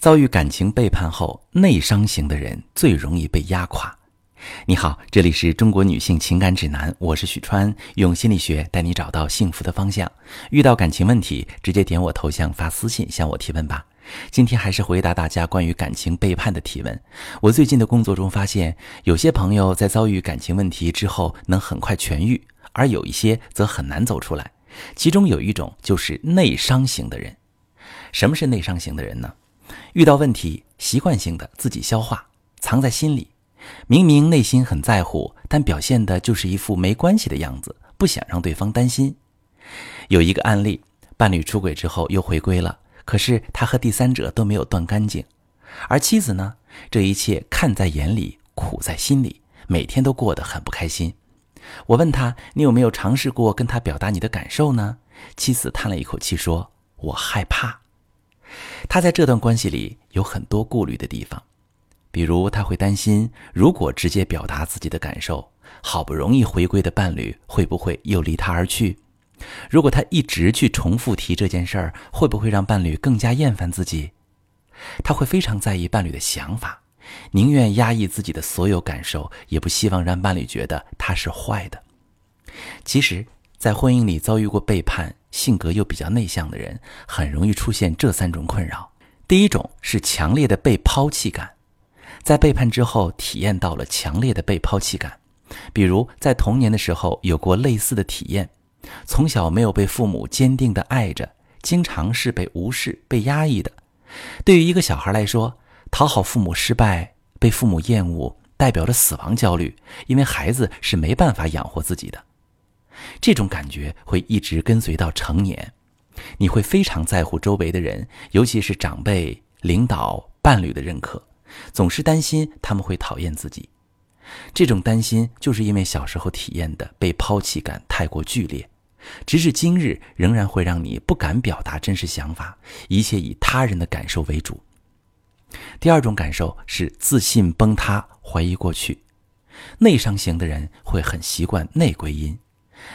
遭遇感情背叛后，内伤型的人最容易被压垮。你好，这里是中国女性情感指南，我是许川，用心理学带你找到幸福的方向。遇到感情问题，直接点我头像发私信向我提问吧。今天还是回答大家关于感情背叛的提问。我最近的工作中发现，有些朋友在遭遇感情问题之后能很快痊愈，而有一些则很难走出来。其中有一种就是内伤型的人。什么是内伤型的人呢？遇到问题，习惯性的自己消化，藏在心里。明明内心很在乎，但表现的就是一副没关系的样子，不想让对方担心。有一个案例，伴侣出轨之后又回归了，可是他和第三者都没有断干净，而妻子呢，这一切看在眼里，苦在心里，每天都过得很不开心。我问他：“你有没有尝试过跟他表达你的感受呢？”妻子叹了一口气说：“我害怕。”他在这段关系里有很多顾虑的地方，比如他会担心，如果直接表达自己的感受，好不容易回归的伴侣会不会又离他而去？如果他一直去重复提这件事儿，会不会让伴侣更加厌烦自己？他会非常在意伴侣的想法，宁愿压抑自己的所有感受，也不希望让伴侣觉得他是坏的。其实，在婚姻里遭遇过背叛。性格又比较内向的人，很容易出现这三种困扰。第一种是强烈的被抛弃感，在背叛之后体验到了强烈的被抛弃感，比如在童年的时候有过类似的体验，从小没有被父母坚定的爱着，经常是被无视、被压抑的。对于一个小孩来说，讨好父母失败，被父母厌恶，代表着死亡焦虑，因为孩子是没办法养活自己的。这种感觉会一直跟随到成年，你会非常在乎周围的人，尤其是长辈、领导、伴侣的认可，总是担心他们会讨厌自己。这种担心就是因为小时候体验的被抛弃感太过剧烈，直至今日仍然会让你不敢表达真实想法，一切以他人的感受为主。第二种感受是自信崩塌，怀疑过去。内伤型的人会很习惯内归因。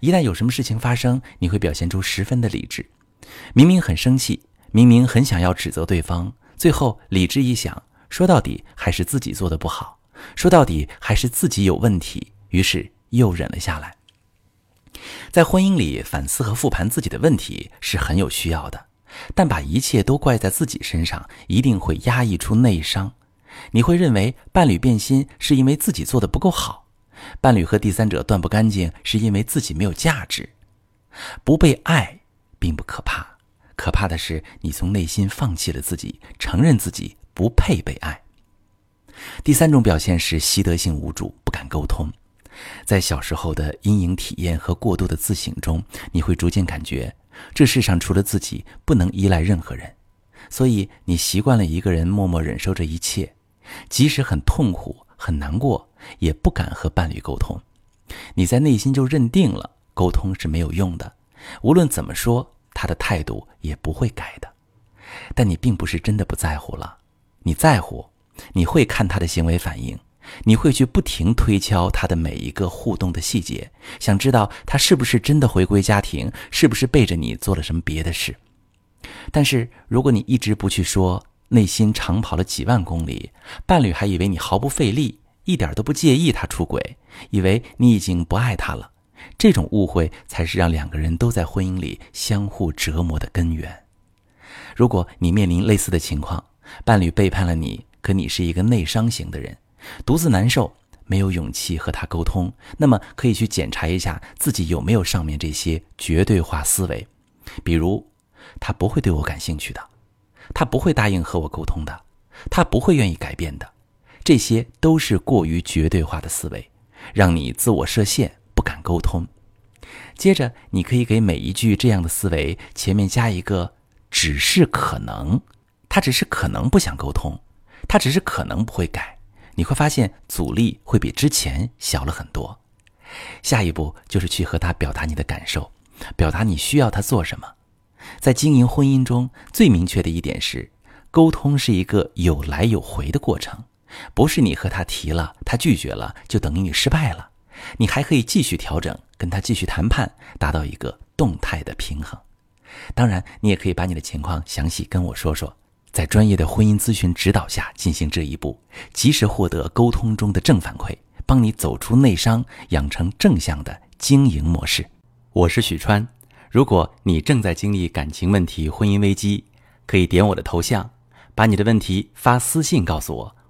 一旦有什么事情发生，你会表现出十分的理智。明明很生气，明明很想要指责对方，最后理智一想，说到底还是自己做的不好，说到底还是自己有问题，于是又忍了下来。在婚姻里反思和复盘自己的问题是很有需要的，但把一切都怪在自己身上，一定会压抑出内伤。你会认为伴侣变心是因为自己做的不够好。伴侣和第三者断不干净，是因为自己没有价值。不被爱并不可怕，可怕的是你从内心放弃了自己，承认自己不配被爱。第三种表现是习得性无助，不敢沟通。在小时候的阴影体验和过度的自省中，你会逐渐感觉这世上除了自己不能依赖任何人，所以你习惯了一个人默默忍受这一切，即使很痛苦。很难过，也不敢和伴侣沟通，你在内心就认定了沟通是没有用的，无论怎么说，他的态度也不会改的。但你并不是真的不在乎了，你在乎，你会看他的行为反应，你会去不停推敲他的每一个互动的细节，想知道他是不是真的回归家庭，是不是背着你做了什么别的事。但是如果你一直不去说，内心长跑了几万公里，伴侣还以为你毫不费力，一点都不介意他出轨，以为你已经不爱他了。这种误会才是让两个人都在婚姻里相互折磨的根源。如果你面临类似的情况，伴侣背叛了你，可你是一个内伤型的人，独自难受，没有勇气和他沟通，那么可以去检查一下自己有没有上面这些绝对化思维，比如，他不会对我感兴趣的。他不会答应和我沟通的，他不会愿意改变的，这些都是过于绝对化的思维，让你自我设限，不敢沟通。接着，你可以给每一句这样的思维前面加一个“只是可能”，他只是可能不想沟通，他只是可能不会改。你会发现阻力会比之前小了很多。下一步就是去和他表达你的感受，表达你需要他做什么。在经营婚姻中最明确的一点是，沟通是一个有来有回的过程，不是你和他提了，他拒绝了，就等于你失败了。你还可以继续调整，跟他继续谈判，达到一个动态的平衡。当然，你也可以把你的情况详细跟我说说。在专业的婚姻咨询指导下进行这一步，及时获得沟通中的正反馈，帮你走出内伤，养成正向的经营模式。我是许川，如果你正在经历感情问题、婚姻危机，可以点我的头像，把你的问题发私信告诉我，